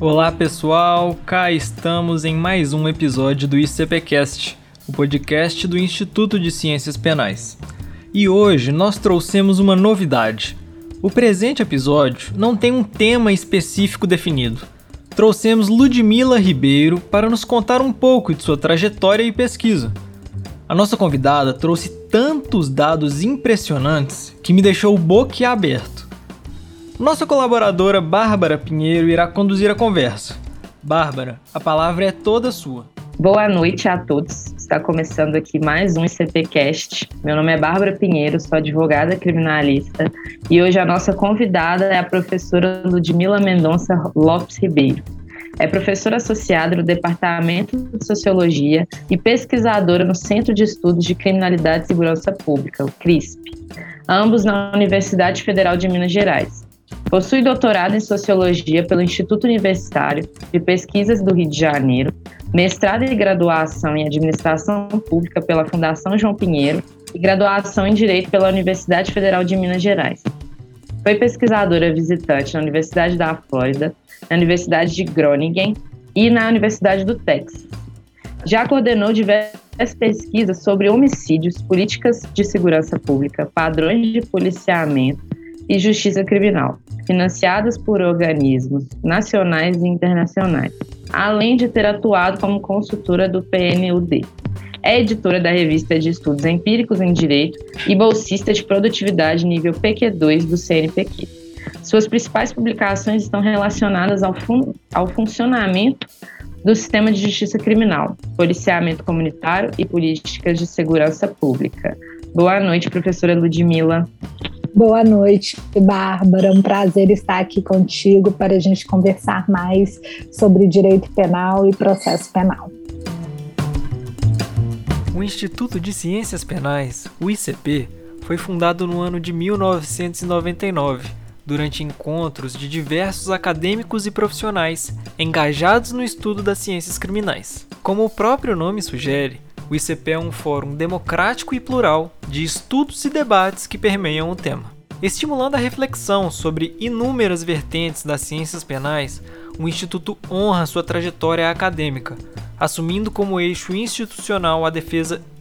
Olá pessoal, cá estamos em mais um episódio do ICPcast, o podcast do Instituto de Ciências Penais. E hoje nós trouxemos uma novidade. O presente episódio não tem um tema específico definido. Trouxemos Ludmila Ribeiro para nos contar um pouco de sua trajetória e pesquisa. A nossa convidada trouxe tantos dados impressionantes que me deixou boquiaberto. Nossa colaboradora Bárbara Pinheiro irá conduzir a conversa. Bárbara, a palavra é toda sua. Boa noite a todos. Está começando aqui mais um ICPcast. Meu nome é Bárbara Pinheiro, sou advogada criminalista e hoje a nossa convidada é a professora Ludmila Mendonça Lopes Ribeiro. É professora associada no Departamento de Sociologia e pesquisadora no Centro de Estudos de Criminalidade e Segurança Pública, o CRISP, ambos na Universidade Federal de Minas Gerais. Possui doutorado em Sociologia pelo Instituto Universitário de Pesquisas do Rio de Janeiro, mestrado e graduação em Administração Pública pela Fundação João Pinheiro e graduação em Direito pela Universidade Federal de Minas Gerais. Foi pesquisadora visitante na Universidade da Flórida, na Universidade de Groningen e na Universidade do Texas. Já coordenou diversas pesquisas sobre homicídios, políticas de segurança pública, padrões de policiamento e justiça criminal, financiadas por organismos nacionais e internacionais, além de ter atuado como consultora do PNUD. É editora da revista de Estudos Empíricos em Direito e bolsista de produtividade nível PQ2 do CNPq. Suas principais publicações estão relacionadas ao, fun ao funcionamento do sistema de justiça criminal, policiamento comunitário e políticas de segurança pública. Boa noite, professora Ludmila. Boa noite, Bárbara. Um prazer estar aqui contigo para a gente conversar mais sobre direito penal e processo penal. O Instituto de Ciências Penais, o ICP, foi fundado no ano de 1999, durante encontros de diversos acadêmicos e profissionais engajados no estudo das ciências criminais. Como o próprio nome sugere, o ICP é um fórum democrático e plural de estudos e debates que permeiam o tema. Estimulando a reflexão sobre inúmeras vertentes das ciências penais, o Instituto honra sua trajetória acadêmica, assumindo como eixo institucional a defesa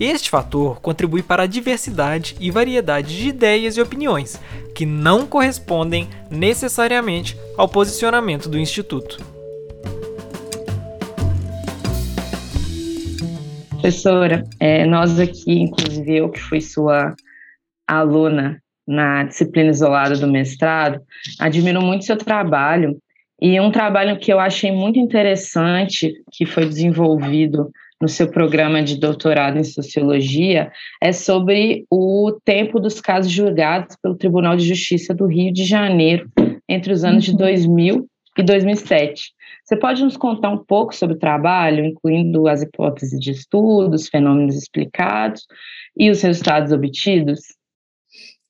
Este fator contribui para a diversidade e variedade de ideias e opiniões, que não correspondem necessariamente ao posicionamento do Instituto. Professora, é, nós aqui, inclusive eu que fui sua aluna na disciplina isolada do mestrado, admiro muito seu trabalho e um trabalho que eu achei muito interessante, que foi desenvolvido no seu programa de doutorado em sociologia, é sobre o tempo dos casos julgados pelo Tribunal de Justiça do Rio de Janeiro entre os anos de 2000 uhum. e 2007. Você pode nos contar um pouco sobre o trabalho, incluindo as hipóteses de estudos, fenômenos explicados e os resultados obtidos?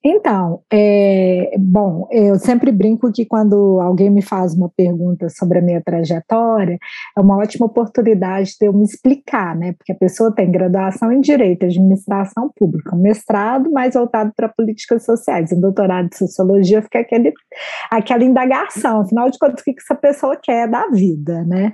Então, é, bom, eu sempre brinco que quando alguém me faz uma pergunta sobre a minha trajetória, é uma ótima oportunidade de eu me explicar, né? Porque a pessoa tem graduação em Direito, Administração Pública, um mestrado mais voltado para políticas sociais, um doutorado de Sociologia, fica aquele, aquela indagação, afinal de contas, o que essa pessoa quer da vida, né?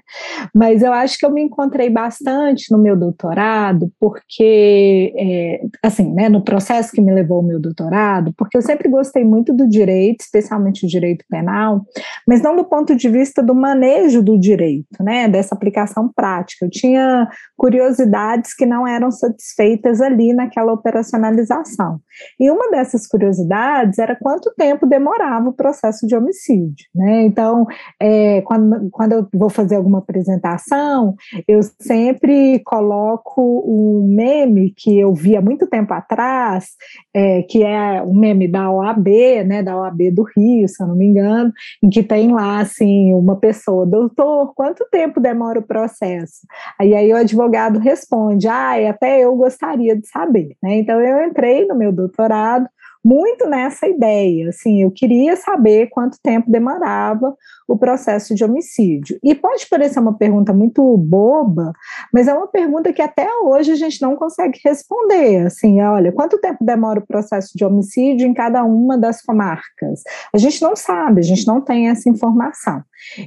Mas eu acho que eu me encontrei bastante no meu doutorado, porque, é, assim, né, no processo que me levou ao meu doutorado, porque eu sempre gostei muito do direito, especialmente o direito penal, mas não do ponto de vista do manejo do direito, né, dessa aplicação prática. Eu tinha curiosidades que não eram satisfeitas ali naquela operacionalização. E uma dessas curiosidades era quanto tempo demorava o processo de homicídio, né? Então, é, quando, quando eu vou fazer alguma apresentação, eu sempre coloco um meme que eu vi há muito tempo atrás, é, que é um meme da OAB, né, da OAB do Rio, se eu não me engano, em que tem lá, assim, uma pessoa, doutor, quanto tempo demora o processo? Aí, aí o advogado responde, ah, até eu gostaria de saber, né? Então, eu entrei no meu doutorado muito nessa ideia, assim, eu queria saber quanto tempo demorava o processo de homicídio. E pode parecer uma pergunta muito boba, mas é uma pergunta que até hoje a gente não consegue responder, assim, olha, quanto tempo demora o processo de homicídio em cada uma das comarcas? A gente não sabe, a gente não tem essa informação.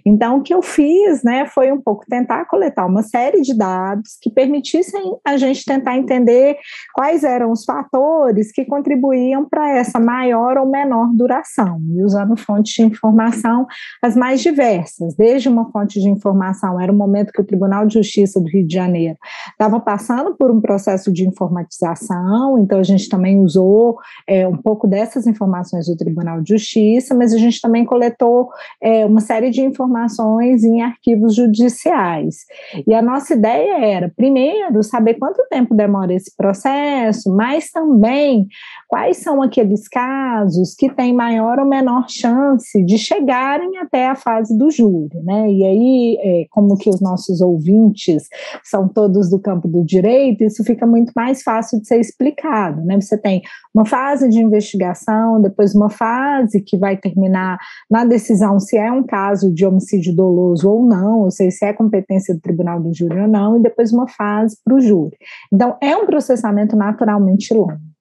Então, o que eu fiz, né, foi um pouco tentar coletar uma série de dados que permitissem a gente tentar entender quais eram os fatores que contribuíam para essa maior ou menor duração, e usando fontes de informação as mais diversas, desde uma fonte de informação, era o momento que o Tribunal de Justiça do Rio de Janeiro estava passando por um processo de informatização, então a gente também usou é, um pouco dessas informações do Tribunal de Justiça, mas a gente também coletou é, uma série de informações em arquivos judiciais. E a nossa ideia era, primeiro, saber quanto tempo demora esse processo, mas também quais são aqueles casos que têm maior ou menor chance de chegarem até a fase do júri, né? E aí, é, como que os nossos ouvintes são todos do campo do direito, isso fica muito mais fácil de ser explicado, né? Você tem uma fase de investigação, depois uma fase que vai terminar na decisão se é um caso de homicídio doloso ou não, ou seja, se é competência do tribunal do júri ou não, e depois uma fase para o júri. Então, é um processamento naturalmente longo.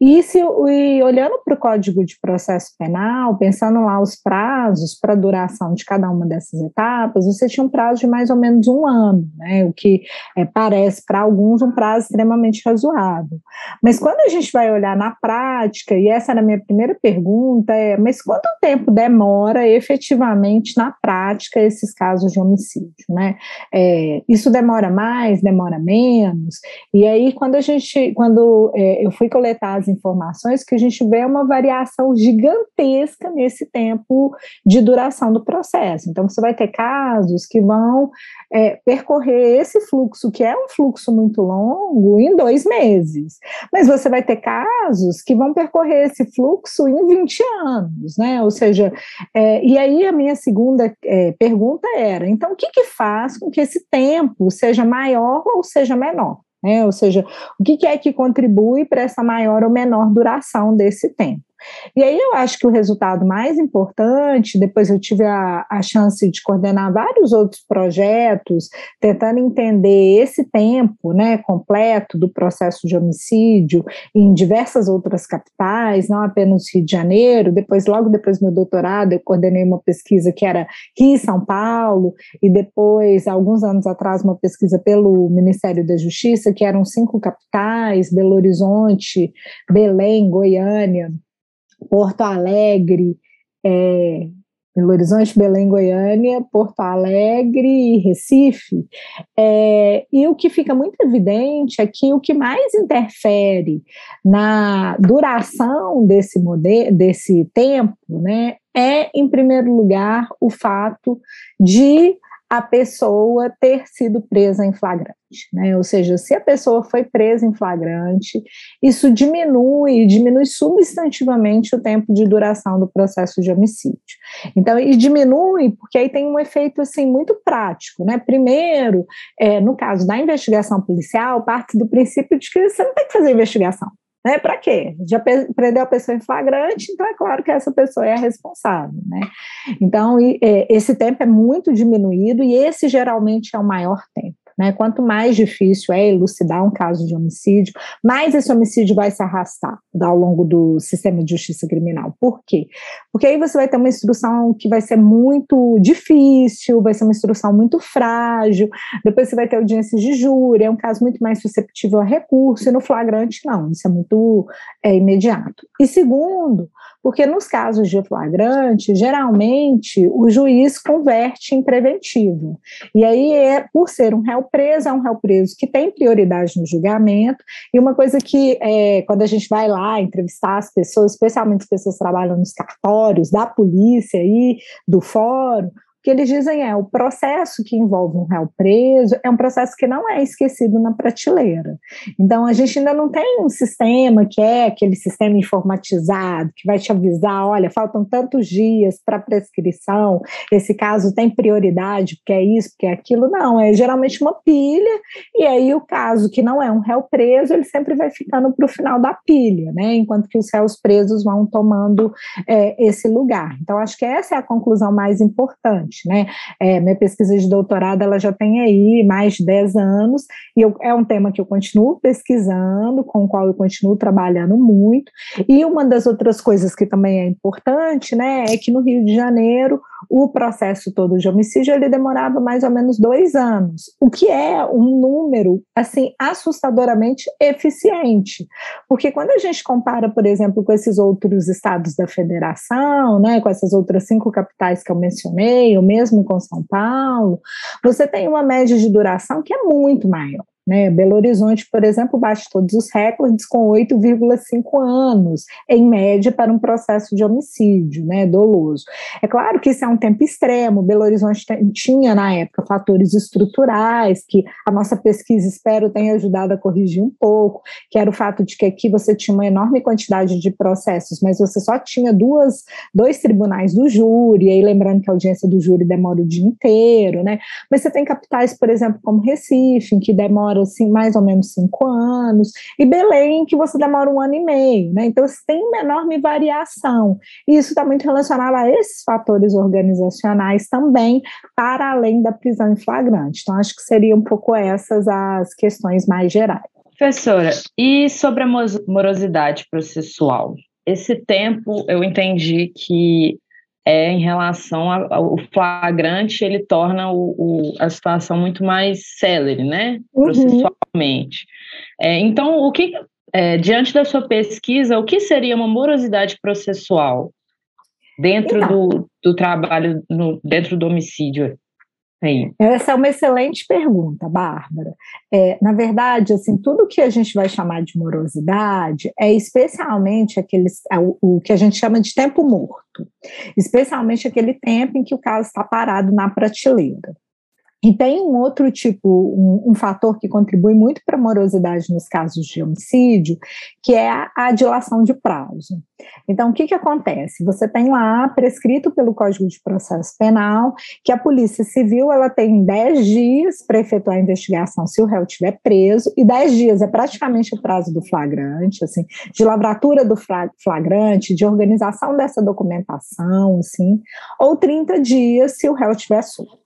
E, se, e olhando para o Código de Processo Penal, pensando lá os prazos para a duração de cada uma dessas etapas, você tinha um prazo de mais ou menos um ano, né, o que é, parece para alguns um prazo extremamente razoável. Mas quando a gente vai olhar na prática, e essa era a minha primeira pergunta, é, mas quanto tempo demora efetivamente na prática esses casos de homicídio? Né? É, isso demora mais, demora menos? E aí, quando a gente, quando é, eu fui coletar as informações que a gente vê uma variação gigantesca nesse tempo de duração do processo. Então, você vai ter casos que vão é, percorrer esse fluxo, que é um fluxo muito longo, em dois meses. Mas você vai ter casos que vão percorrer esse fluxo em 20 anos, né? Ou seja, é, e aí a minha segunda é, pergunta era: então, o que, que faz com que esse tempo seja maior ou seja menor? Né? Ou seja, o que, é que contribui para essa maior ou menor duração desse tempo? E aí eu acho que o resultado mais importante, depois eu tive a, a chance de coordenar vários outros projetos, tentando entender esse tempo né, completo do processo de homicídio em diversas outras capitais, não apenas Rio de Janeiro, depois, logo depois do meu doutorado, eu coordenei uma pesquisa que era Rio e São Paulo, e depois, alguns anos atrás, uma pesquisa pelo Ministério da Justiça, que eram cinco capitais, Belo Horizonte, Belém, Goiânia, Porto Alegre, é, Belo Horizonte, Belém, Goiânia, Porto Alegre e Recife. É, e o que fica muito evidente é que o que mais interfere na duração desse, desse tempo né, é, em primeiro lugar, o fato de a pessoa ter sido presa em flagrante. Né? Ou seja, se a pessoa foi presa em flagrante, isso diminui, diminui substantivamente o tempo de duração do processo de homicídio. Então, e diminui porque aí tem um efeito assim muito prático, né? Primeiro, é, no caso da investigação policial, parte do princípio de que você não tem que fazer investigação. Né? Para quê? Já prendeu a pessoa em flagrante, então é claro que essa pessoa é a responsável. Né? Então, e, é, esse tempo é muito diminuído e esse geralmente é o maior tempo. Né? Quanto mais difícil é elucidar um caso de homicídio, mais esse homicídio vai se arrastar ao longo do sistema de justiça criminal. Por quê? Porque aí você vai ter uma instrução que vai ser muito difícil, vai ser uma instrução muito frágil, depois você vai ter audiências de júri, é um caso muito mais susceptível a recurso, e no flagrante não, isso é muito é, imediato. E segundo, porque nos casos de flagrante, geralmente o juiz converte em preventivo. E aí, é, por ser um réu preso, é um réu preso que tem prioridade no julgamento. E uma coisa que, é, quando a gente vai lá entrevistar as pessoas, especialmente as pessoas que trabalham nos cartórios, da polícia e do fórum, que eles dizem é o processo que envolve um réu preso é um processo que não é esquecido na prateleira. Então a gente ainda não tem um sistema que é aquele sistema informatizado que vai te avisar, olha, faltam tantos dias para prescrição, esse caso tem prioridade porque é isso, porque é aquilo. Não, é geralmente uma pilha e aí o caso que não é um réu preso ele sempre vai ficando para o final da pilha, né? Enquanto que os réus presos vão tomando é, esse lugar. Então acho que essa é a conclusão mais importante né? É, minha pesquisa de doutorado ela já tem aí mais de 10 anos, e eu, é um tema que eu continuo pesquisando, com o qual eu continuo trabalhando muito. E uma das outras coisas que também é importante, né, é que no Rio de Janeiro o processo todo de homicídio ele demorava mais ou menos dois anos, o que é um número assim assustadoramente eficiente, porque quando a gente compara, por exemplo, com esses outros estados da federação, né, com essas outras cinco capitais que eu mencionei, ou mesmo com São Paulo, você tem uma média de duração que é muito maior. Né? Belo Horizonte, por exemplo, bate todos os recordes com 8,5 anos, em média, para um processo de homicídio né, doloso. É claro que isso é um tempo extremo. Belo Horizonte tinha, na época, fatores estruturais que a nossa pesquisa, espero, tenha ajudado a corrigir um pouco, que era o fato de que aqui você tinha uma enorme quantidade de processos, mas você só tinha duas, dois tribunais do júri, aí lembrando que a audiência do júri demora o dia inteiro, né? Mas você tem capitais, por exemplo, como Recife, em que demora demora assim, mais ou menos cinco anos, e Belém, que você demora um ano e meio, né? Então, você tem uma enorme variação. E isso está muito relacionado a esses fatores organizacionais também, para além da prisão em flagrante. Então, acho que seriam um pouco essas as questões mais gerais. Professora, e sobre a morosidade processual? Esse tempo eu entendi que é em relação ao flagrante, ele torna o, o, a situação muito mais célere, né? Uhum. Processualmente. É, então, o que, é, diante da sua pesquisa, o que seria uma morosidade processual dentro então. do, do trabalho, no, dentro do homicídio? Sim. Essa é uma excelente pergunta, Bárbara. É, na verdade, assim, tudo que a gente vai chamar de morosidade é especialmente aqueles, é o, o, que a gente chama de tempo morto, especialmente aquele tempo em que o caso está parado na prateleira. E tem um outro tipo, um, um fator que contribui muito para a morosidade nos casos de homicídio, que é a, dilação de prazo. Então, o que, que acontece? Você tem lá, prescrito pelo Código de Processo Penal, que a Polícia Civil ela tem 10 dias para efetuar a investigação se o réu estiver preso, e 10 dias é praticamente o prazo do flagrante, assim, de lavratura do flagrante, de organização dessa documentação, assim, ou 30 dias se o réu estiver solto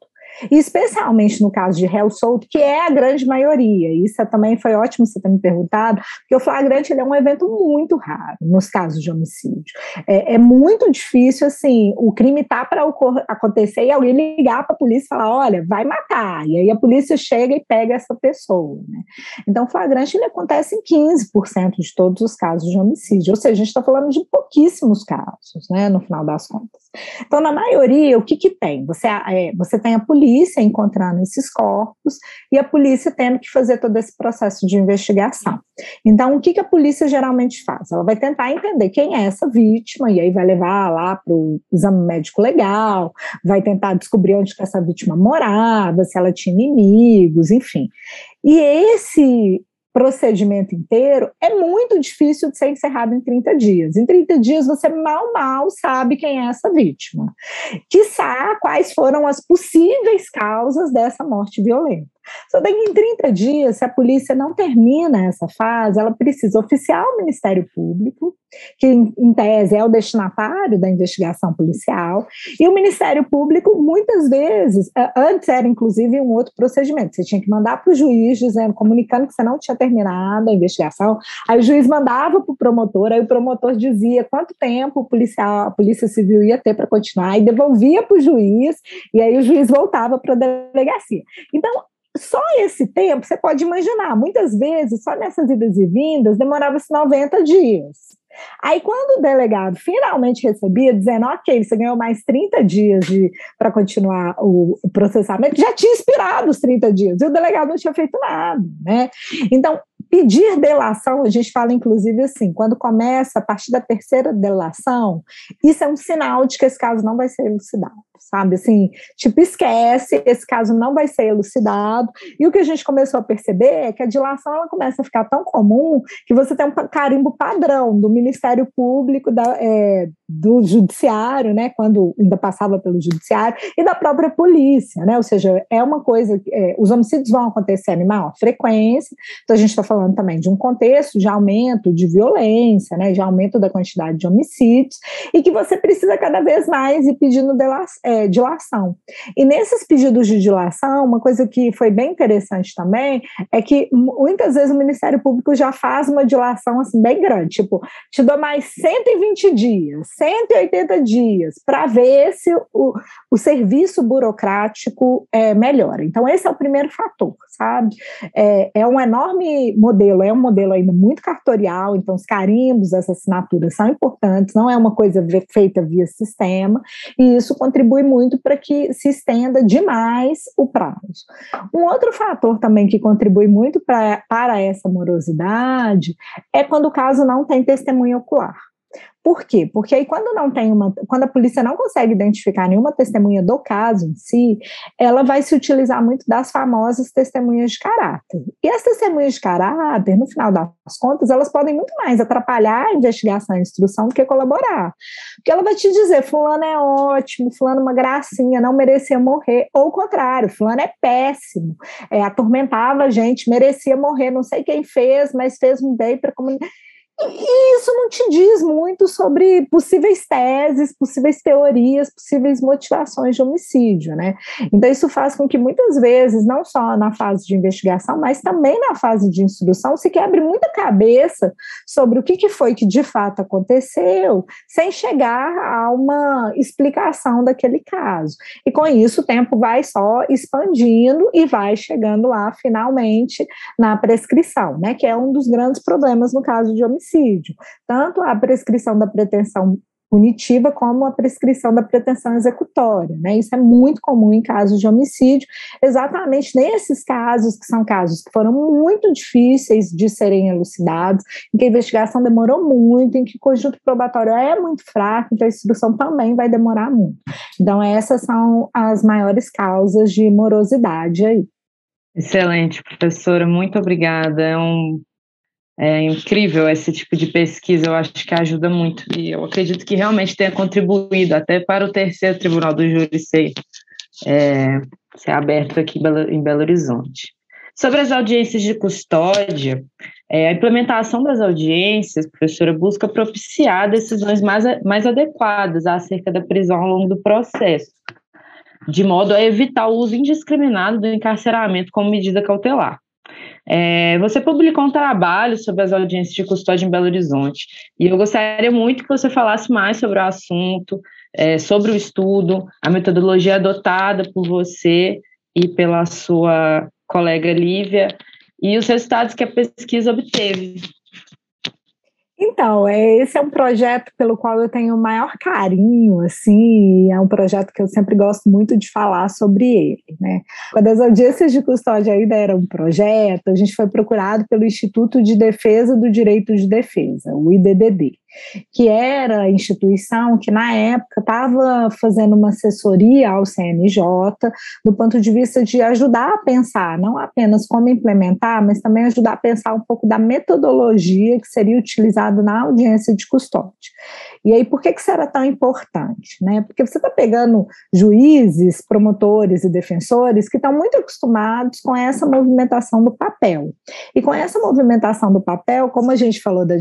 especialmente no caso de réu solto, que é a grande maioria. Isso também foi ótimo você ter me perguntado, porque o flagrante é um evento muito raro nos casos de homicídio. É, é muito difícil, assim, o crime tá para acontecer e alguém ligar para a polícia e falar, olha, vai matar. E aí a polícia chega e pega essa pessoa. Né? Então, flagrante ele acontece em 15% de todos os casos de homicídio, ou seja, a gente está falando de pouquíssimos casos, né, no final das contas. Então, na maioria, o que, que tem? Você, é, você tem a polícia encontrando esses corpos e a polícia tendo que fazer todo esse processo de investigação. Então, o que, que a polícia geralmente faz? Ela vai tentar entender quem é essa vítima e aí vai levar lá para o exame médico legal, vai tentar descobrir onde que essa vítima morava, se ela tinha inimigos, enfim. E esse procedimento inteiro é muito difícil de ser encerrado em 30 dias. Em 30 dias você mal, mal sabe quem é essa vítima. Quiçá quais foram as possíveis causas dessa morte violenta. Só daqui em 30 dias, se a polícia não termina essa fase, ela precisa oficiar o Ministério Público, que em tese é o destinatário da investigação policial, e o Ministério Público, muitas vezes, antes era inclusive um outro procedimento, você tinha que mandar para o juiz dizendo, comunicando que você não tinha terminado a investigação, aí o juiz mandava para o promotor, aí o promotor dizia quanto tempo o policial, a polícia civil ia ter para continuar, e devolvia para o juiz, e aí o juiz voltava para a delegacia. Então, só esse tempo, você pode imaginar, muitas vezes, só nessas idas e vindas, demorava-se 90 dias. Aí, quando o delegado finalmente recebia, dizendo, ok, você ganhou mais 30 dias para continuar o, o, processamento, já tinha expirado os 30 dias, e o delegado não tinha feito nada, né? Então, pedir delação, a gente fala inclusive assim, quando começa a partir da terceira delação, isso é um sinal de que esse caso não vai ser elucidado, sabe? Assim, tipo, esquece, esse caso não vai ser elucidado. E o que a gente começou a perceber é que a dilação ela começa a ficar tão comum que você tem um carimbo padrão do Ministério Público, da, é, do Judiciário, né? Quando ainda passava pelo Judiciário, e da própria polícia, né? Ou seja, é uma coisa, é, os homicídios vão acontecer em maior frequência, então a gente está falando também de um contexto de aumento de violência, né, de aumento da quantidade de homicídios, e que você precisa cada vez mais ir pedindo é, dilação. E nesses pedidos de dilação, uma coisa que foi bem interessante também é que muitas vezes o Ministério Público já faz uma dilação assim bem grande, tipo, te dou mais 120 dias, 180 dias, para ver se o, o serviço burocrático é, melhora. Então, esse é o primeiro fator, sabe? É, é um enorme modelo é um modelo ainda muito cartorial, então os carimbos, as assinaturas são importantes, não é uma coisa feita via sistema, e isso contribui muito para que se estenda demais o prazo. Um outro fator também que contribui muito pra, para essa morosidade é quando o caso não tem testemunha ocular. Por quê? Porque aí quando não tem uma, quando a polícia não consegue identificar nenhuma testemunha do caso em si, ela vai se utilizar muito das famosas testemunhas de caráter. E as testemunhas de caráter, no final das contas, elas podem muito mais atrapalhar a investigação e a instrução do que colaborar. Porque ela vai te dizer, fulano é ótimo, fulano é uma gracinha, não merecia morrer, ou o contrário, fulano é péssimo, é, atormentava a gente, merecia morrer, não sei quem fez, mas fez um bem para a comunidade. E isso não te diz muito sobre possíveis teses, possíveis teorias, possíveis motivações de homicídio, né? Então, isso faz com que muitas vezes, não só na fase de investigação, mas também na fase de instrução, se quebre muita cabeça sobre o que, que foi que de fato aconteceu, sem chegar a uma explicação daquele caso. E com isso, o tempo vai só expandindo e vai chegando lá, finalmente, na prescrição, né? Que é um dos grandes problemas no caso de homicídio homicídio, tanto a prescrição da pretensão punitiva como a prescrição da pretensão executória, né? Isso é muito comum em casos de homicídio, exatamente nesses casos que são casos que foram muito difíceis de serem elucidados, em que a investigação demorou muito, em que o conjunto probatório é muito fraco, então a instrução também vai demorar muito. Então essas são as maiores causas de morosidade aí. Excelente, professora, muito obrigada. É um é incrível esse tipo de pesquisa, eu acho que ajuda muito. E eu acredito que realmente tenha contribuído até para o terceiro tribunal do júri ser, é, ser aberto aqui em Belo Horizonte. Sobre as audiências de custódia, é, a implementação das audiências, professora, busca propiciar decisões mais, mais adequadas acerca da prisão ao longo do processo, de modo a evitar o uso indiscriminado do encarceramento como medida cautelar. É, você publicou um trabalho sobre as audiências de custódia em Belo Horizonte, e eu gostaria muito que você falasse mais sobre o assunto, é, sobre o estudo, a metodologia adotada por você e pela sua colega Lívia, e os resultados que a pesquisa obteve. Então, é, esse é um projeto pelo qual eu tenho o maior carinho, assim, é um projeto que eu sempre gosto muito de falar sobre ele, né? Quando as audiências de custódia ainda eram um projeto, a gente foi procurado pelo Instituto de Defesa do Direito de Defesa, o IDDD. Que era a instituição que, na época, estava fazendo uma assessoria ao CNJ, do ponto de vista de ajudar a pensar, não apenas como implementar, mas também ajudar a pensar um pouco da metodologia que seria utilizada na audiência de custódia. E aí, por que, que isso era tão importante? Né? Porque você está pegando juízes, promotores e defensores que estão muito acostumados com essa movimentação do papel. E com essa movimentação do papel, como a gente falou da,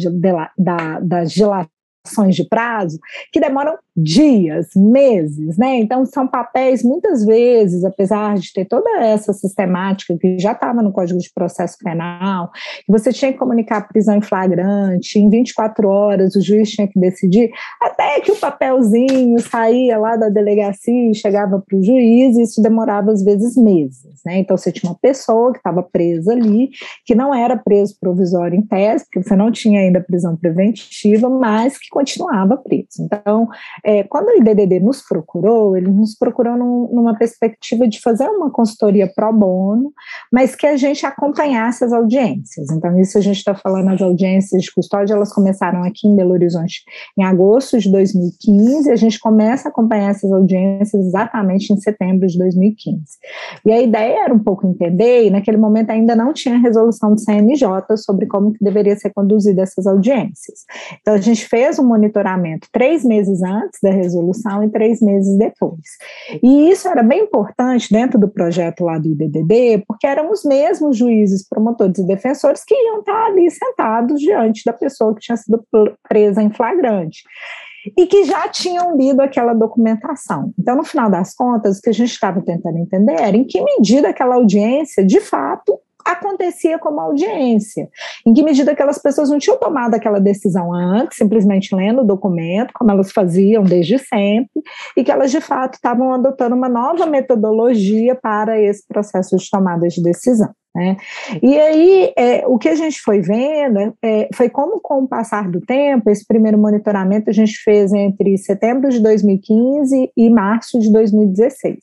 da, da ações de prazo que demoram dias, meses, né? Então são papéis muitas vezes, apesar de ter toda essa sistemática que já estava no Código de Processo Penal, que você tinha que comunicar a prisão em flagrante, em 24 horas o juiz tinha que decidir, até que o papelzinho saía lá da delegacia e chegava para o juiz, e isso demorava às vezes meses, né? Então você tinha uma pessoa que estava presa ali, que não era preso provisório em tese, porque você não tinha ainda prisão preventiva, mas que continuava preso. Então, é, quando o IDDD nos procurou, ele nos procurou num, numa perspectiva de fazer uma consultoria pro bono, mas que a gente acompanhasse as audiências. Então, isso a gente está falando, as audiências de custódia, elas começaram aqui em Belo Horizonte em agosto de 2015, e a gente começa a acompanhar essas audiências exatamente em setembro de 2015. E a ideia era um pouco entender, e naquele momento ainda não tinha resolução do CNJ sobre como que deveria ser conduzida essas audiências. Então, a gente fez um monitoramento três meses antes da resolução e três meses depois. E isso era bem importante dentro do projeto lá do IDDD, porque eram os mesmos juízes, promotores e defensores que iam estar ali sentados diante da pessoa que tinha sido presa em flagrante e que já tinham lido aquela documentação. Então, no final das contas, o que a gente estava tentando entender era em que medida aquela audiência, de fato, acontecia como audiência. Em que medida aquelas pessoas não tinham tomado aquela decisão antes, simplesmente lendo o documento, como elas faziam desde sempre, e que elas de fato estavam adotando uma nova metodologia para esse processo de tomada de decisão. Né? E aí, é, o que a gente foi vendo é, foi como, com o passar do tempo, esse primeiro monitoramento a gente fez entre setembro de 2015 e março de 2016.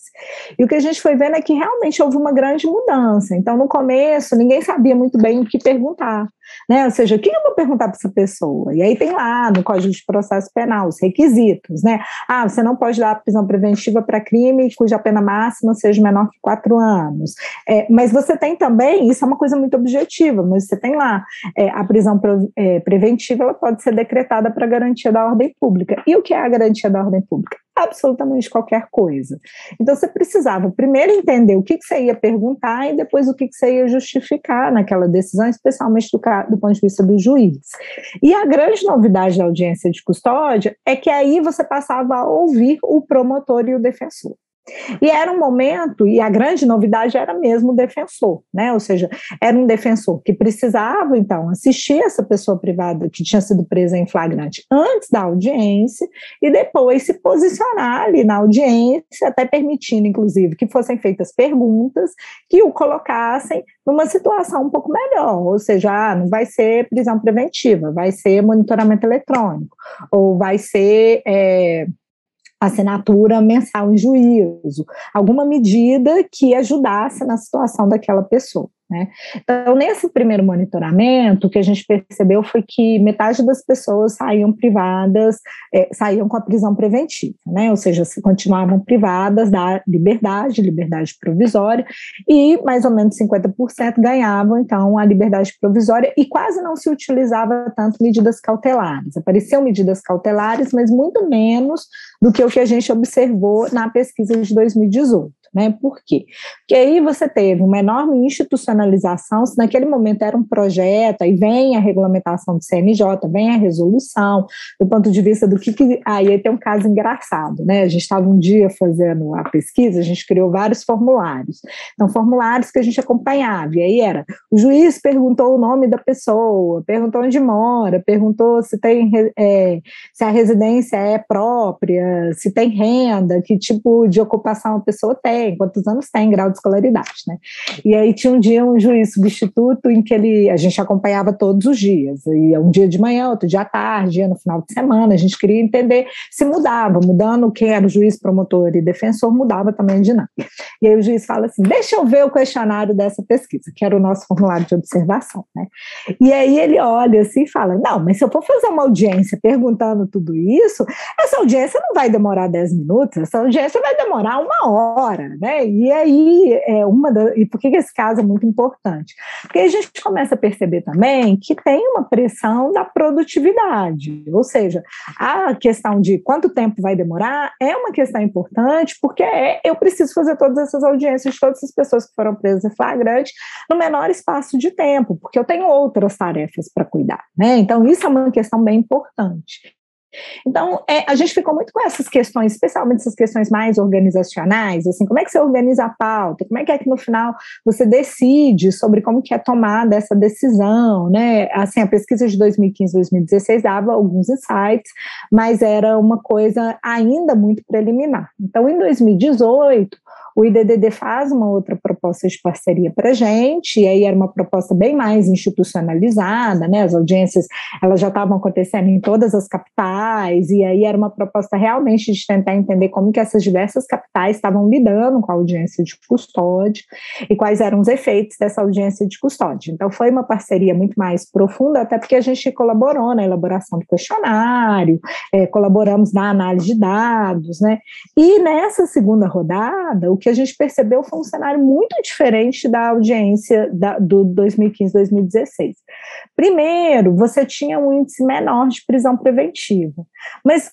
E o que a gente foi vendo é que realmente houve uma grande mudança. Então, no começo, ninguém sabia muito bem o que perguntar. Né? Ou seja, o que eu vou perguntar para essa pessoa? E aí tem lá no Código de Processo Penal os requisitos, né? Ah, você não pode dar prisão preventiva para crime cuja pena máxima seja menor que quatro anos. É, mas você tem também, isso é uma coisa muito objetiva, mas você tem lá é, a prisão é, preventiva, ela pode ser decretada para garantia da ordem pública. E o que é a garantia da ordem pública? Absolutamente qualquer coisa. Então você precisava primeiro entender o que, que você ia perguntar e depois o que, que você ia justificar naquela decisão, especialmente do, do ponto de vista do juiz. E a grande novidade da audiência de custódia é que aí você passava a ouvir o promotor e o defensor. E era um momento, e a grande novidade era mesmo o defensor, né? Ou seja, era um defensor que precisava, então, assistir essa pessoa privada que tinha sido presa em flagrante antes da audiência e depois se posicionar ali na audiência, até permitindo, inclusive, que fossem feitas perguntas que o colocassem numa situação um pouco melhor, ou seja, ah, não vai ser prisão preventiva, vai ser monitoramento eletrônico, ou vai ser. É, assinatura mensal em juízo, alguma medida que ajudasse na situação daquela pessoa. Né? Então, nesse primeiro monitoramento, o que a gente percebeu foi que metade das pessoas saíam privadas, é, saíam com a prisão preventiva, né? ou seja, se continuavam privadas da liberdade, liberdade provisória, e mais ou menos 50% ganhavam, então, a liberdade provisória, e quase não se utilizava tanto medidas cautelares. Apareciam medidas cautelares, mas muito menos do que o que a gente observou na pesquisa de 2018 né? Por quê? Porque aí você teve uma enorme institucionalização, se naquele momento era um projeto, aí vem a regulamentação do CNJ, vem a resolução, do ponto de vista do que, que aí tem um caso engraçado, né? A gente estava um dia fazendo a pesquisa, a gente criou vários formulários. Então, formulários que a gente acompanhava, e aí era, o juiz perguntou o nome da pessoa, perguntou onde mora, perguntou se tem é, se a residência é própria, se tem renda, que tipo de ocupação a pessoa tem, tem, quantos anos tem, grau de escolaridade, né? E aí tinha um dia um juiz substituto em que ele, a gente acompanhava todos os dias, e um dia de manhã, outro dia à tarde, no final de semana, a gente queria entender se mudava, mudando quem era o juiz, promotor e defensor, mudava também a dinâmica. E aí o juiz fala assim, deixa eu ver o questionário dessa pesquisa, que era o nosso formulário de observação, né? E aí ele olha assim e fala, não, mas se eu for fazer uma audiência perguntando tudo isso, essa audiência não vai demorar 10 minutos, essa audiência vai demorar uma hora, né? E aí, é uma da, e por que esse caso é muito importante? Porque a gente começa a perceber também que tem uma pressão da produtividade, ou seja, a questão de quanto tempo vai demorar é uma questão importante, porque é, eu preciso fazer todas essas audiências de todas essas pessoas que foram presas em flagrante no menor espaço de tempo, porque eu tenho outras tarefas para cuidar, né? Então, isso é uma questão bem importante. Então, é, a gente ficou muito com essas questões, especialmente essas questões mais organizacionais, assim, como é que você organiza a pauta, como é que é que no final você decide sobre como que é tomada essa decisão, né? Assim, a pesquisa de 2015, 2016 dava alguns insights, mas era uma coisa ainda muito preliminar. Então, em 2018, o IDDD faz uma outra proposta de parceria para a gente, e aí era uma proposta bem mais institucionalizada, né? As audiências elas já estavam acontecendo em todas as capitais, e aí era uma proposta realmente de tentar entender como que essas diversas capitais estavam lidando com a audiência de custódia e quais eram os efeitos dessa audiência de custódia. Então foi uma parceria muito mais profunda, até porque a gente colaborou na elaboração do questionário, é, colaboramos na análise de dados, né? E nessa segunda rodada, o que a gente percebeu foi um cenário muito diferente da audiência da, do 2015-2016. Primeiro, você tinha um índice menor de prisão preventiva, mas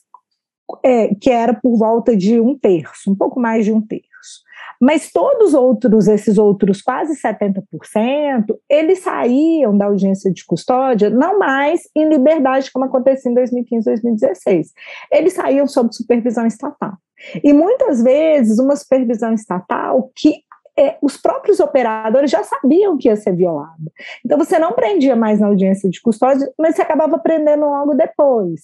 é, que era por volta de um terço, um pouco mais de um terço. Mas todos outros, esses outros quase 70%, eles saíam da audiência de custódia não mais em liberdade, como acontecia em 2015, 2016. Eles saíam sob supervisão estatal. E muitas vezes uma supervisão estatal que é, os próprios operadores já sabiam que ia ser violado. Então você não prendia mais na audiência de custódia, mas você acabava prendendo logo depois.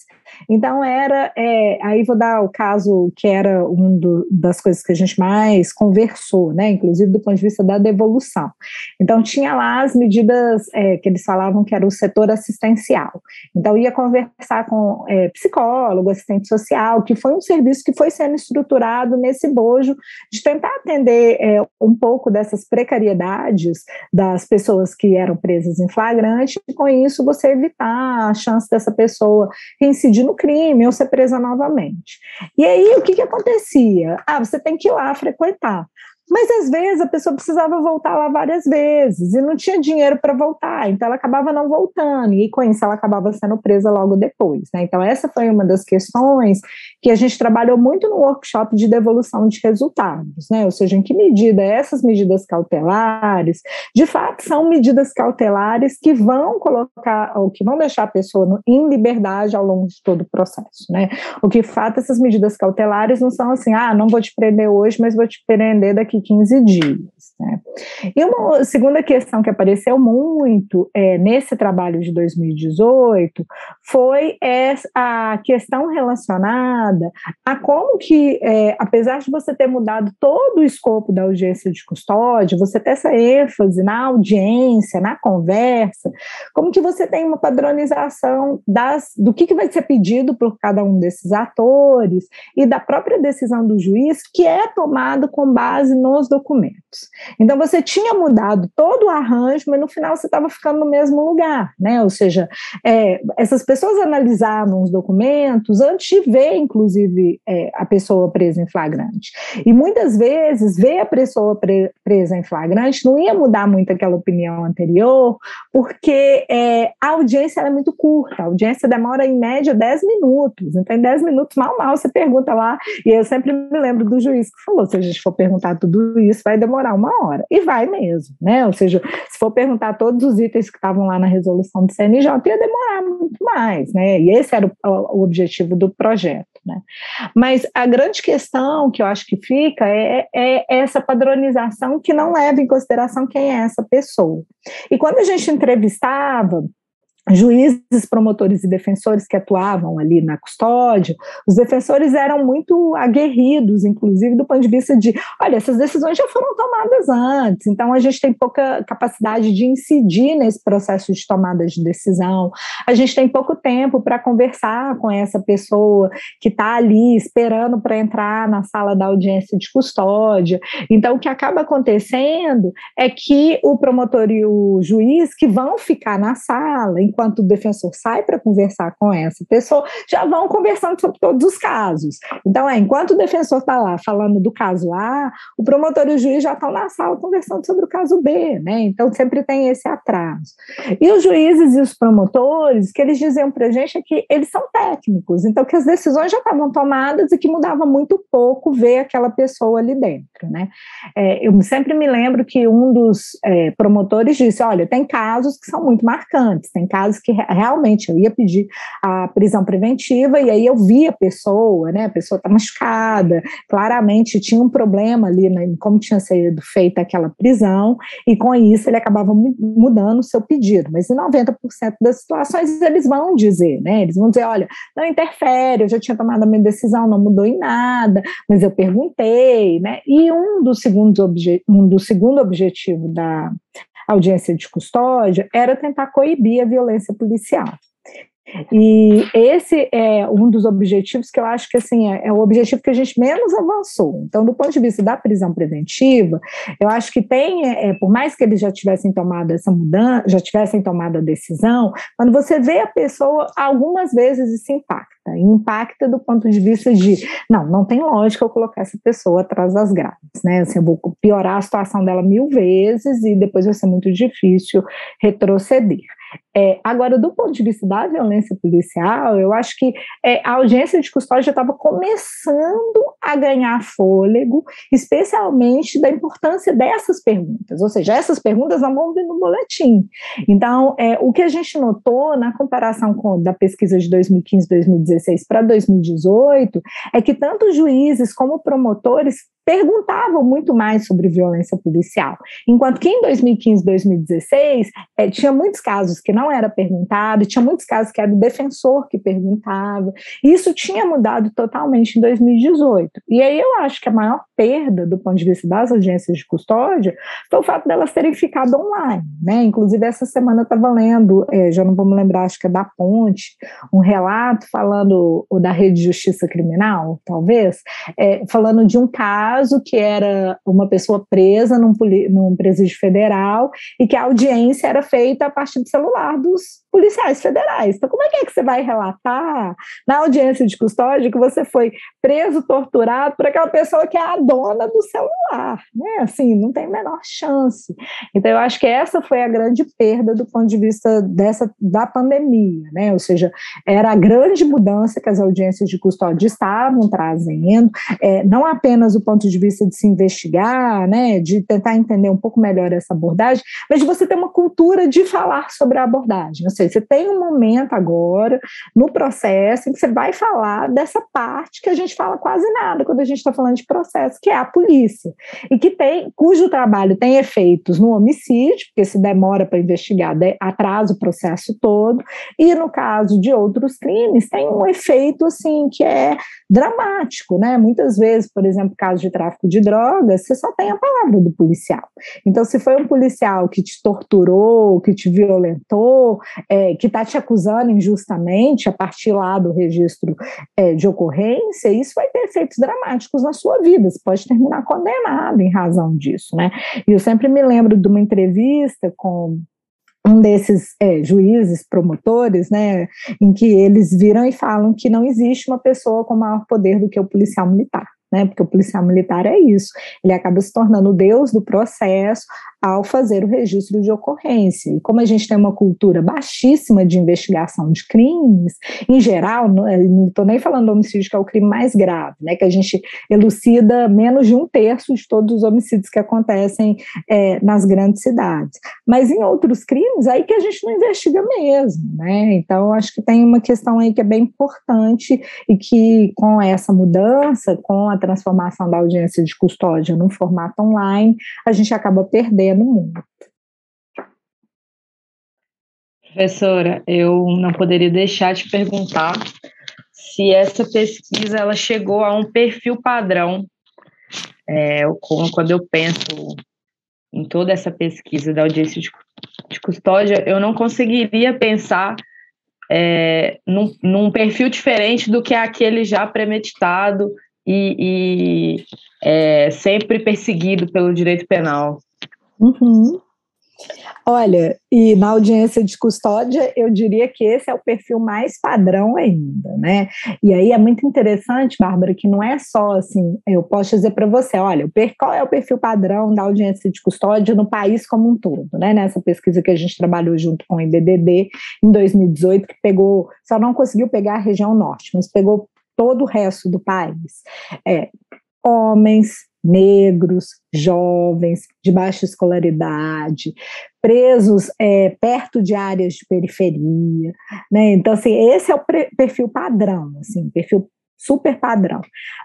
Então era, é, aí vou dar o caso que era uma das coisas que a gente mais conversou, né, inclusive do ponto de vista da devolução. Então tinha lá as medidas é, que eles falavam que era o setor assistencial. Então ia conversar com é, psicólogo, assistente social, que foi um serviço que foi sendo estruturado nesse bojo de tentar atender é, um pouco dessas precariedades das pessoas que eram presas em flagrante, e com isso você evitar a chance dessa pessoa reincidir no crime ou ser presa novamente. E aí o que, que acontecia? Ah, você tem que ir lá frequentar. Mas às vezes a pessoa precisava voltar lá várias vezes e não tinha dinheiro para voltar, então ela acabava não voltando, e com isso ela acabava sendo presa logo depois. Né? Então, essa foi uma das questões que a gente trabalhou muito no workshop de devolução de resultados, né? ou seja, em que medida essas medidas cautelares, de fato, são medidas cautelares que vão colocar, ou que vão deixar a pessoa em liberdade ao longo de todo o processo. Né? O que, de fato, essas medidas cautelares não são assim, ah, não vou te prender hoje, mas vou te prender daqui daqui 15 dias. Né? E uma segunda questão que apareceu muito é, nesse trabalho de 2018 foi essa, a questão relacionada a como que, é, apesar de você ter mudado todo o escopo da audiência de custódia, você ter essa ênfase na audiência, na conversa, como que você tem uma padronização das, do que, que vai ser pedido por cada um desses atores e da própria decisão do juiz, que é tomado com base nos documentos. Então você tinha mudado todo o arranjo, mas no final você estava ficando no mesmo lugar, né? Ou seja, é, essas pessoas analisavam os documentos antes de ver, inclusive, é, a pessoa presa em flagrante. E muitas vezes ver a pessoa pre presa em flagrante não ia mudar muito aquela opinião anterior, porque é, a audiência é muito curta, a audiência demora em média 10 minutos. Então, em 10 minutos, mal, mal, você pergunta lá, e eu sempre me lembro do juiz que falou: se a gente for perguntar tudo isso, vai demorar uma hora. E vai mesmo, né? Ou seja, se for perguntar todos os itens que estavam lá na resolução do CNJ, ia demorar muito mais, né? E esse era o, o objetivo do projeto, né? Mas a grande questão que eu acho que fica é, é essa padronização que não leva em consideração quem é essa pessoa. E quando a gente entrevistava juízes, promotores e defensores que atuavam ali na custódia, os defensores eram muito aguerridos, inclusive do ponto de vista de, olha, essas decisões já foram tomadas antes, então a gente tem pouca capacidade de incidir nesse processo de tomada de decisão, a gente tem pouco tempo para conversar com essa pessoa que está ali esperando para entrar na sala da audiência de custódia. Então, o que acaba acontecendo é que o promotor e o juiz que vão ficar na sala, enquanto o defensor sai para conversar com essa pessoa, já vão conversando sobre todos os casos. Então, é, enquanto o defensor está lá falando do caso A, o promotor e o juiz já estão na sala conversando sobre o caso B, né? Então, sempre tem esse atraso. E os juízes e os promotores, que eles diziam para a gente é que eles são técnicos, então que as decisões já estavam tomadas e que mudava muito pouco ver aquela pessoa ali dentro, né? É, eu sempre me lembro que um dos é, promotores disse, olha, tem casos que são muito marcantes, tem casos casos que realmente eu ia pedir a prisão preventiva e aí eu via a pessoa, né? A pessoa está machucada, claramente tinha um problema ali, né, como tinha sido feita aquela prisão, e com isso ele acabava mudando o seu pedido. Mas em 90% das situações eles vão dizer, né? Eles vão dizer, olha, não interfere, eu já tinha tomado a minha decisão, não mudou em nada, mas eu perguntei, né? E um dos segundos um do segundo objetivo da audiência de custódia era tentar coibir a violência policial. E esse é um dos objetivos que eu acho que assim é, é, o objetivo que a gente menos avançou. Então, do ponto de vista da prisão preventiva, eu acho que tem, é, por mais que eles já tivessem tomado essa mudança, já tivessem tomado a decisão, quando você vê a pessoa, algumas vezes isso impacta. Impacta do ponto de vista de, não, não tem lógica eu colocar essa pessoa atrás das grades, né? Assim, eu vou piorar a situação dela mil vezes e depois vai ser muito difícil retroceder. É, agora, do ponto de vista da violência policial, eu acho que é, a audiência de custódia já estava começando a ganhar fôlego, especialmente da importância dessas perguntas, ou seja, essas perguntas não vão vir no boletim. Então, é, o que a gente notou na comparação com da pesquisa de 2015, 2016 para 2018 é que tanto juízes como promotores perguntavam muito mais sobre violência policial, enquanto que em 2015, 2016 é, tinha muitos casos que não era perguntado, tinha muitos casos que era o defensor que perguntava. E isso tinha mudado totalmente em 2018. E aí eu acho que a maior perda do ponto de vista das agências de custódia foi o fato delas terem ficado online, né? Inclusive essa semana eu estava lendo, é, já não vou me lembrar, acho que é da Ponte, um relato falando da Rede de Justiça Criminal, talvez, é, falando de um caso que era uma pessoa presa num, num presídio federal e que a audiência era feita a partir do celular dos policiais federais. Então, como é que, é que você vai relatar na audiência de custódia que você foi preso, torturado por aquela pessoa que é dona do celular? Né? Assim, não tem a menor chance. Então, eu acho que essa foi a grande perda do ponto de vista dessa da pandemia, né? Ou seja, era a grande mudança que as audiências de custódia estavam trazendo, é, não apenas do ponto de vista de se investigar, né, de tentar entender um pouco melhor essa abordagem, mas de você ter uma cultura de falar sobre a abordagem. Ou seja, você tem um momento agora no processo em que você vai falar dessa parte que a gente fala quase nada quando a gente está falando de processo, que é a polícia, e que tem, cujo trabalho tem efeitos no homicídio, porque se demora para investigar, atrasa o processo todo, e no caso de outros crimes, tem um efeito assim que é dramático, né? Muitas vezes, por exemplo, caso de tráfico de drogas, você só tem a palavra do policial. Então, se foi um policial que te torturou, que te violentou, é, que está te acusando injustamente a partir lá do registro é, de ocorrência, isso vai ter efeitos dramáticos na sua vida. Pode terminar condenado em razão disso, né? E eu sempre me lembro de uma entrevista com um desses é, juízes, promotores, né, em que eles viram e falam que não existe uma pessoa com maior poder do que o policial militar né? Porque o policial militar é isso. Ele acaba se tornando o deus do processo ao fazer o registro de ocorrência. E como a gente tem uma cultura baixíssima de investigação de crimes, em geral, não estou nem falando do homicídio, que é o crime mais grave, né? Que a gente elucida menos de um terço de todos os homicídios que acontecem é, nas grandes cidades. Mas em outros crimes, aí que a gente não investiga mesmo, né? Então, acho que tem uma questão aí que é bem importante e que com essa mudança, com a transformação da audiência de custódia no formato online, a gente acaba perdendo muito. Professora, eu não poderia deixar de perguntar se essa pesquisa ela chegou a um perfil padrão. É, quando eu penso em toda essa pesquisa da audiência de, de custódia, eu não conseguiria pensar é, num, num, perfil diferente do que aquele já premeditado e, e é, sempre perseguido pelo direito penal. Uhum. Olha, e na audiência de custódia, eu diria que esse é o perfil mais padrão ainda, né? E aí é muito interessante, Bárbara, que não é só assim, eu posso dizer para você, olha, qual é o perfil padrão da audiência de custódia no país como um todo, né? Nessa pesquisa que a gente trabalhou junto com o IBDD em 2018, que pegou, só não conseguiu pegar a região norte, mas pegou todo o resto do país. É, homens, negros, jovens, de baixa escolaridade, presos é, perto de áreas de periferia, né? Então, assim, esse é o perfil padrão, assim, perfil super padrão.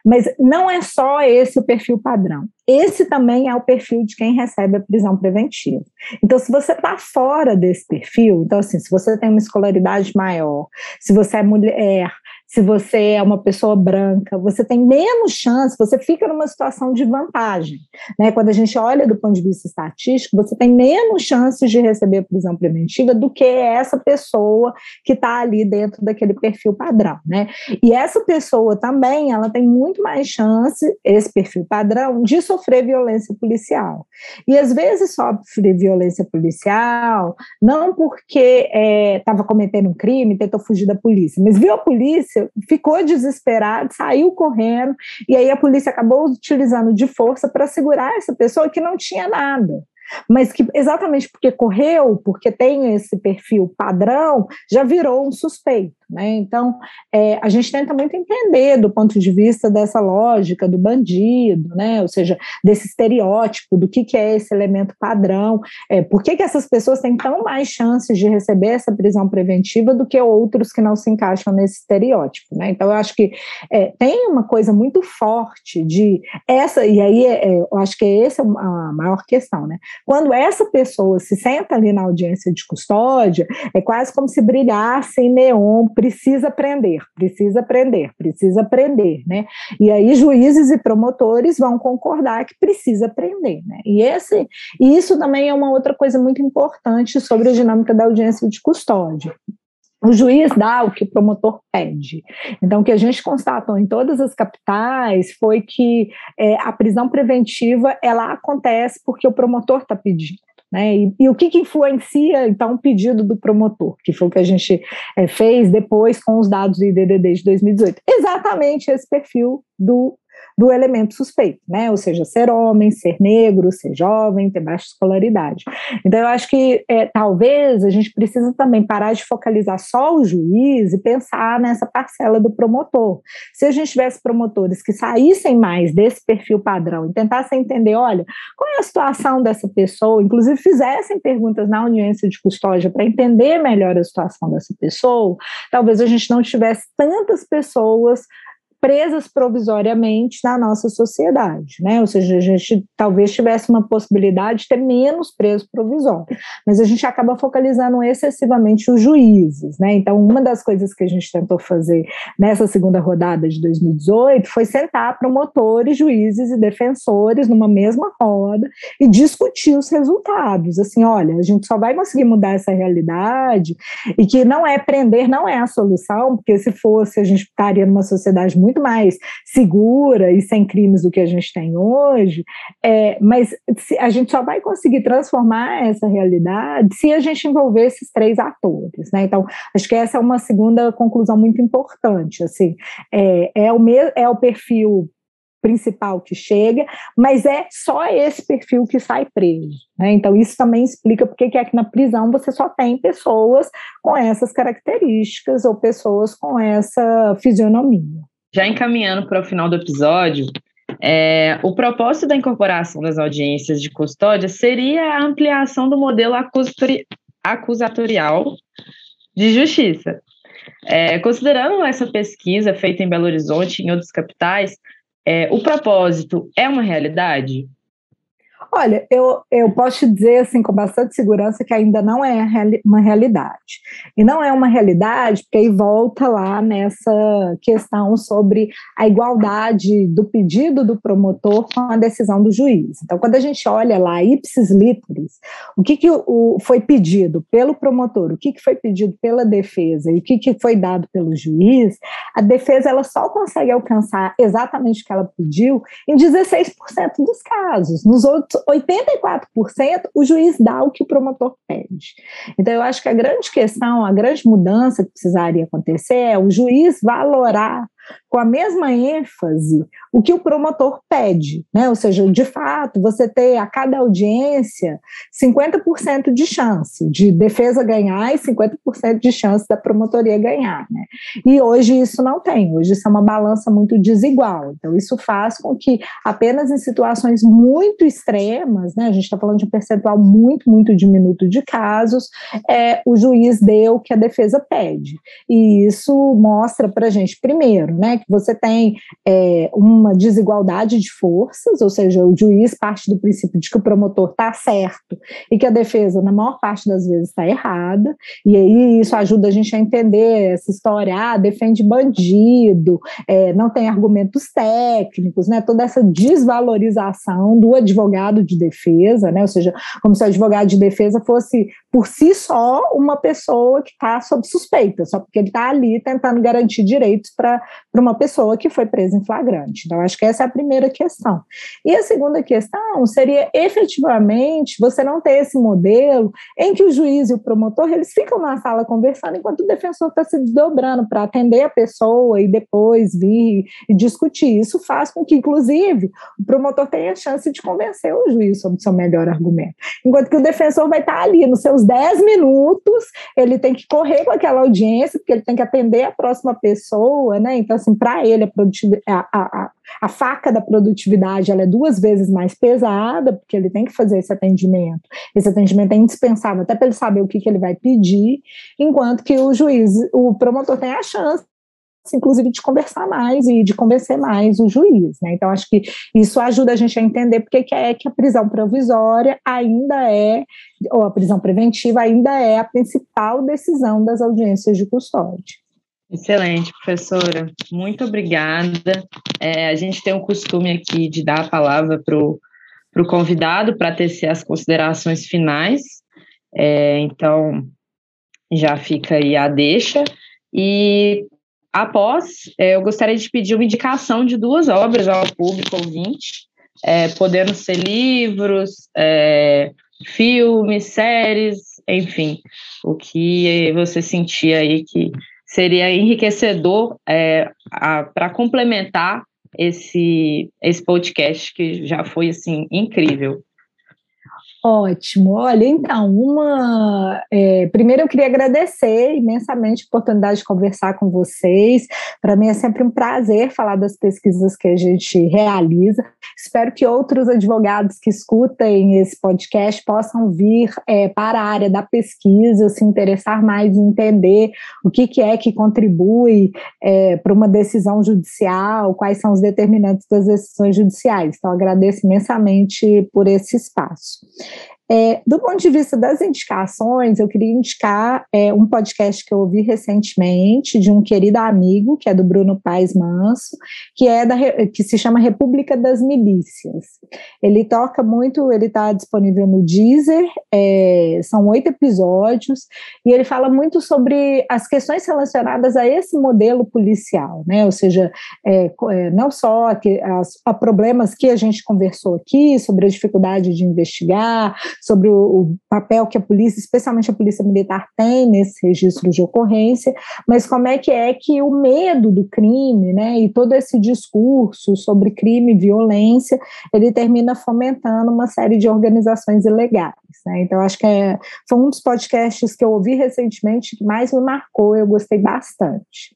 Mas não é só esse o perfil padrão. Esse também é o perfil de quem recebe a prisão preventiva. Então, se você está fora desse perfil, então, assim, se você tem uma escolaridade maior, se você é mulher, se você é uma pessoa branca, você tem menos chance, você fica numa situação de vantagem. Né? Quando a gente olha do ponto de vista estatístico, você tem menos chances de receber a prisão preventiva do que essa pessoa que está ali dentro daquele perfil padrão. Né? E essa pessoa também, ela tem muito mais chance, esse perfil padrão, de sofrer violência policial. E às vezes sofre violência policial, não porque estava é, cometendo um crime, tentou fugir da polícia, mas viu a polícia ficou desesperado, saiu correndo, e aí a polícia acabou utilizando de força para segurar essa pessoa que não tinha nada mas que exatamente porque correu, porque tem esse perfil padrão, já virou um suspeito. Né? Então, é, a gente tenta muito entender do ponto de vista dessa lógica do bandido, né? ou seja, desse estereótipo, do que, que é esse elemento padrão, é, por que, que essas pessoas têm tão mais chances de receber essa prisão preventiva do que outros que não se encaixam nesse estereótipo. Né? Então, eu acho que é, tem uma coisa muito forte de essa, e aí é, é, eu acho que essa é a maior questão, né? Quando essa pessoa se senta ali na audiência de custódia, é quase como se brilhasse em neon precisa aprender, precisa aprender, precisa aprender, né? E aí juízes e promotores vão concordar que precisa aprender, né? E esse, e isso também é uma outra coisa muito importante sobre a dinâmica da audiência de custódia. O juiz dá o que o promotor pede. Então, o que a gente constatou em todas as capitais foi que é, a prisão preventiva ela acontece porque o promotor está pedindo. Né? E, e, o que, que, influencia, então, o pedido do promotor, que foi o que a gente é, fez depois com os dados do IDDD de 2018? Exatamente esse perfil do do elemento suspeito, né? Ou seja, ser homem, ser negro, ser jovem, ter baixa escolaridade. Então, eu acho que é, talvez a gente precisa também parar de focalizar só o juiz e pensar nessa parcela do promotor. Se a gente tivesse promotores que saíssem mais desse perfil padrão e tentassem entender, olha, qual é a situação dessa pessoa, inclusive fizessem perguntas na audiência de custódia para entender melhor a situação dessa pessoa, talvez a gente não tivesse tantas pessoas presas provisoriamente na nossa sociedade, né? Ou seja, a gente talvez tivesse uma possibilidade de ter menos presos provisórios, mas a gente acaba focalizando excessivamente os juízes, né? Então, uma das coisas que a gente tentou fazer nessa segunda rodada de 2018 foi sentar promotores, juízes e defensores numa mesma roda e discutir os resultados. Assim, olha, a gente só vai conseguir mudar essa realidade e que não é prender, não é a solução, porque se fosse a gente estaria numa sociedade muito muito mais segura e sem crimes do que a gente tem hoje, é, mas a gente só vai conseguir transformar essa realidade se a gente envolver esses três atores, né? Então, acho que essa é uma segunda conclusão muito importante, assim, é, é, o, me, é o perfil principal que chega, mas é só esse perfil que sai preso. Né? Então, isso também explica porque que é que na prisão você só tem pessoas com essas características ou pessoas com essa fisionomia. Já encaminhando para o final do episódio, é, o propósito da incorporação das audiências de custódia seria a ampliação do modelo acusatori acusatorial de justiça. É, considerando essa pesquisa feita em Belo Horizonte e em outras capitais, é, o propósito é uma realidade? Olha, eu, eu posso te dizer assim com bastante segurança que ainda não é uma realidade. E não é uma realidade porque aí volta lá nessa questão sobre a igualdade do pedido do promotor com a decisão do juiz. Então, quando a gente olha lá, ipsis literis, o que, que o, foi pedido pelo promotor, o que, que foi pedido pela defesa e o que, que foi dado pelo juiz, a defesa ela só consegue alcançar exatamente o que ela pediu em 16% dos casos. Nos outros 84%, o juiz dá o que o promotor pede. Então, eu acho que a grande questão, a grande mudança que precisaria acontecer é o juiz valorar com a mesma ênfase o que o promotor pede, né? Ou seja, de fato, você ter a cada audiência 50% de chance de defesa ganhar e 50% de chance da promotoria ganhar, né? E hoje isso não tem, hoje isso é uma balança muito desigual. Então, isso faz com que apenas em situações muito extremas, né? A gente está falando de um percentual muito, muito diminuto de casos, é, o juiz dê o que a defesa pede. E isso mostra para a gente, primeiro, né, que você tem é, uma desigualdade de forças, ou seja, o juiz parte do princípio de que o promotor está certo e que a defesa, na maior parte das vezes, está errada, e aí isso ajuda a gente a entender essa história, ah, defende bandido, é, não tem argumentos técnicos, né, toda essa desvalorização do advogado de defesa, né, ou seja, como se o advogado de defesa fosse, por si só, uma pessoa que está sob suspeita, só porque ele está ali tentando garantir direitos para para uma pessoa que foi presa em flagrante. Então, acho que essa é a primeira questão. E a segunda questão seria efetivamente você não ter esse modelo em que o juiz e o promotor eles ficam na sala conversando enquanto o defensor está se desdobrando para atender a pessoa e depois vir e discutir. Isso faz com que, inclusive, o promotor tenha a chance de convencer o juiz sobre o seu melhor argumento. Enquanto que o defensor vai estar tá ali nos seus 10 minutos, ele tem que correr com aquela audiência, porque ele tem que atender a próxima pessoa, né? Então, assim, para ele, a, a, a, a, faca da produtividade ela é duas vezes mais pesada, porque ele tem que fazer esse atendimento. Esse atendimento é indispensável, até para ele saber o que, que ele vai pedir, enquanto que o juiz, o promotor tem a chance inclusive de conversar mais e de convencer mais o juiz, né? Então acho que isso ajuda a gente a entender porque que é que a prisão provisória ainda é ou a prisão preventiva ainda é a principal decisão das audiências de custódia. Excelente, professora. Muito obrigada. É, a gente tem o costume aqui de dar a palavra para o convidado para tecer as considerações finais. É, então, já fica aí a deixa. E após, é, eu gostaria de pedir uma indicação de duas obras ao público ouvinte, é, podendo ser livros, é, filmes, séries, enfim, o que você sentia aí que seria enriquecedor é, para complementar esse, esse podcast que já foi assim incrível. Ótimo. Olha, então, uma. É, primeiro, eu queria agradecer imensamente a oportunidade de conversar com vocês. Para mim é sempre um prazer falar das pesquisas que a gente realiza. Espero que outros advogados que escutem esse podcast possam vir é, para a área da pesquisa, se interessar mais em entender o que, que é que contribui é, para uma decisão judicial, quais são os determinantes das decisões judiciais. Então, agradeço imensamente por esse espaço. É, do ponto de vista das indicações, eu queria indicar é, um podcast que eu ouvi recentemente de um querido amigo, que é do Bruno Paes Manso, que é da que se chama República das Milícias. Ele toca muito, ele está disponível no Deezer, é, são oito episódios, e ele fala muito sobre as questões relacionadas a esse modelo policial, né? Ou seja, é, é, não só as, a problemas que a gente conversou aqui sobre a dificuldade de investigar sobre o, o, papel que a polícia, especialmente a polícia militar, tem nesse registro de ocorrência, mas como é que é que o medo do crime, né, e todo esse discurso sobre crime e violência, ele termina fomentando uma série de organizações ilegais. Né? Então, acho que é, foi um dos podcasts que eu ouvi recentemente que mais me marcou, eu gostei bastante.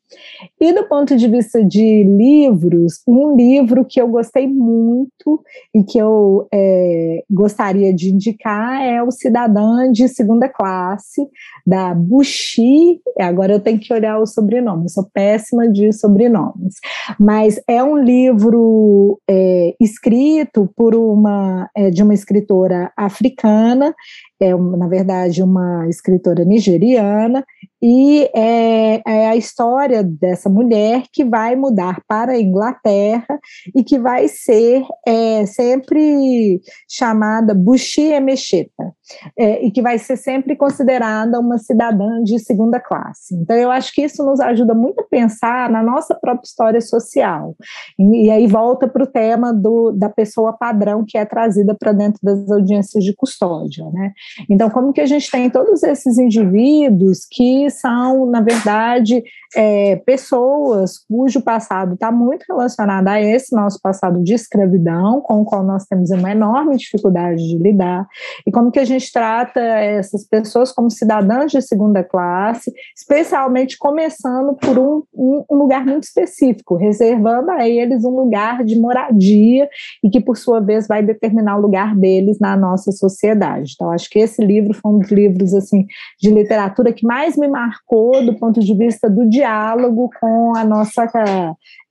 E do ponto de vista de livros, um livro que eu gostei muito e que eu é, gostaria de indicar é O Cidadã de Segunda Classe, da Bushi. Agora eu tenho que olhar o sobrenome, eu sou péssima de sobrenomes. Mas é um livro é, escrito por uma, é, de uma escritora africana é, na verdade, uma escritora nigeriana, e é, é, a história dessa mulher que vai mudar para a Inglaterra e que vai ser é, sempre chamada Bushi Emecheta, é, e que vai ser sempre considerada uma cidadã de segunda classe. Então, eu acho que isso nos ajuda muito a pensar na nossa própria história social. E, e aí volta para o tema do, da pessoa padrão que é trazida para dentro das audiências de custódia. Né? Então, como que a gente tem todos esses indivíduos que são, na verdade, é, pessoas cujo passado está muito relacionado a esse nosso passado de escravidão, com o qual nós temos uma enorme dificuldade de lidar, e como que a gente trata essas pessoas como cidadãs de segunda classe, especialmente começando por um, um lugar muito específico, reservando a eles um lugar de moradia e que, por sua vez, vai determinar o lugar deles na nossa sociedade. Então, acho que esse livro foi um dos livros assim de literatura que mais me marcou do ponto de vista do diálogo com a nossa,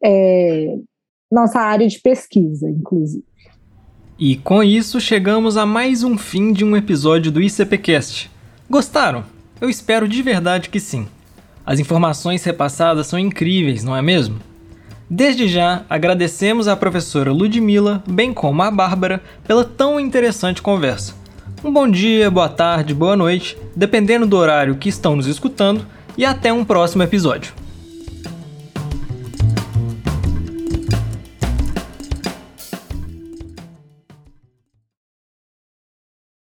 é, nossa área de pesquisa, inclusive. E com isso chegamos a mais um fim de um episódio do ICPcast. Gostaram? Eu espero de verdade que sim. As informações repassadas são incríveis, não é mesmo? Desde já, agradecemos à professora Ludmila, bem como à Bárbara, pela tão interessante conversa. Um bom dia, boa tarde, boa noite, dependendo do horário que estão nos escutando, e até um próximo episódio.